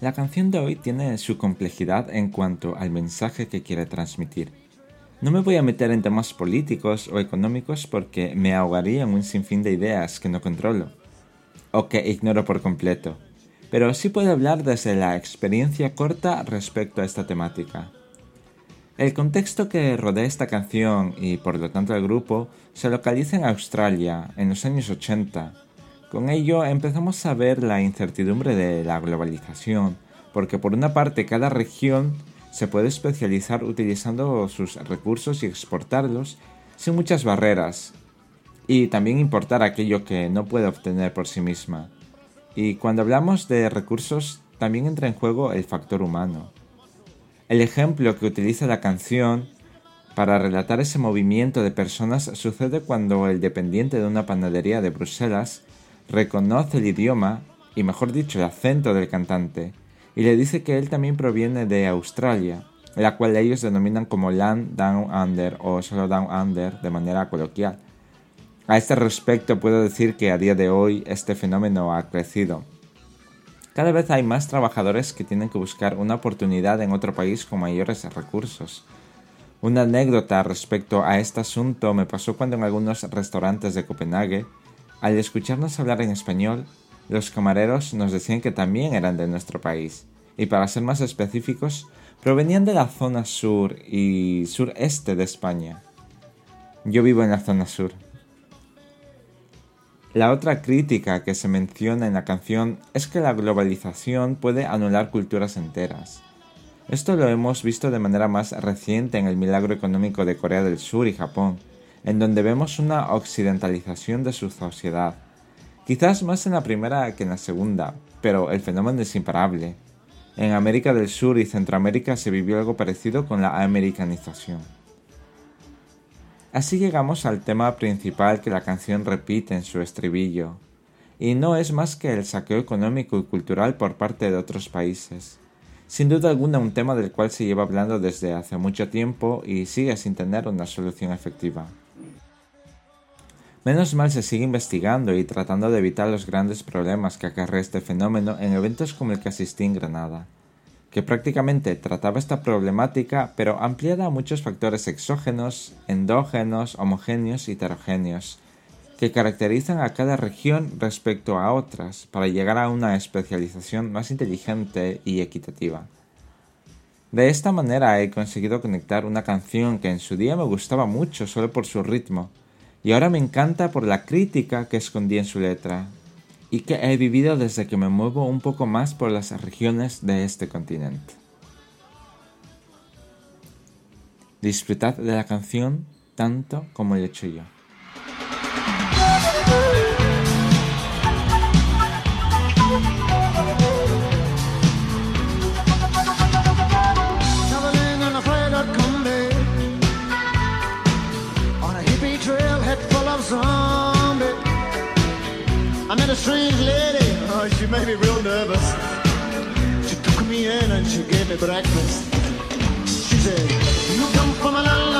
La canción de hoy tiene su complejidad en cuanto al mensaje que quiere transmitir. No me voy a meter en temas políticos o económicos porque me ahogaría en un sinfín de ideas que no controlo, o que ignoro por completo, pero sí puedo hablar desde la experiencia corta respecto a esta temática. El contexto que rodea esta canción y por lo tanto el grupo se localiza en Australia en los años 80. Con ello empezamos a ver la incertidumbre de la globalización, porque por una parte cada región se puede especializar utilizando sus recursos y exportarlos sin muchas barreras y también importar aquello que no puede obtener por sí misma. Y cuando hablamos de recursos también entra en juego el factor humano. El ejemplo que utiliza la canción para relatar ese movimiento de personas sucede cuando el dependiente de una panadería de Bruselas reconoce el idioma y mejor dicho el acento del cantante y le dice que él también proviene de Australia, la cual ellos denominan como Land Down Under o solo Down Under de manera coloquial. A este respecto puedo decir que a día de hoy este fenómeno ha crecido. Cada vez hay más trabajadores que tienen que buscar una oportunidad en otro país con mayores recursos. Una anécdota respecto a este asunto me pasó cuando en algunos restaurantes de Copenhague, al escucharnos hablar en español, los camareros nos decían que también eran de nuestro país, y para ser más específicos, provenían de la zona sur y sureste de España. Yo vivo en la zona sur. La otra crítica que se menciona en la canción es que la globalización puede anular culturas enteras. Esto lo hemos visto de manera más reciente en el milagro económico de Corea del Sur y Japón, en donde vemos una occidentalización de su sociedad, Quizás más en la primera que en la segunda, pero el fenómeno es imparable. En América del Sur y Centroamérica se vivió algo parecido con la americanización. Así llegamos al tema principal que la canción repite en su estribillo, y no es más que el saqueo económico y cultural por parte de otros países. Sin duda alguna un tema del cual se lleva hablando desde hace mucho tiempo y sigue sin tener una solución efectiva. Menos mal se sigue investigando y tratando de evitar los grandes problemas que acarrea este fenómeno en eventos como el que asistí en Granada, que prácticamente trataba esta problemática pero ampliada a muchos factores exógenos, endógenos, homogéneos y heterogéneos, que caracterizan a cada región respecto a otras para llegar a una especialización más inteligente y equitativa. De esta manera he conseguido conectar una canción que en su día me gustaba mucho solo por su ritmo, y ahora me encanta por la crítica que escondí en su letra y que he vivido desde que me muevo un poco más por las regiones de este continente. Disfrutad de la canción tanto como he hecho yo. I met a strange lady, oh, she made me real nervous. She took me in and she gave me breakfast. She said, You come from a land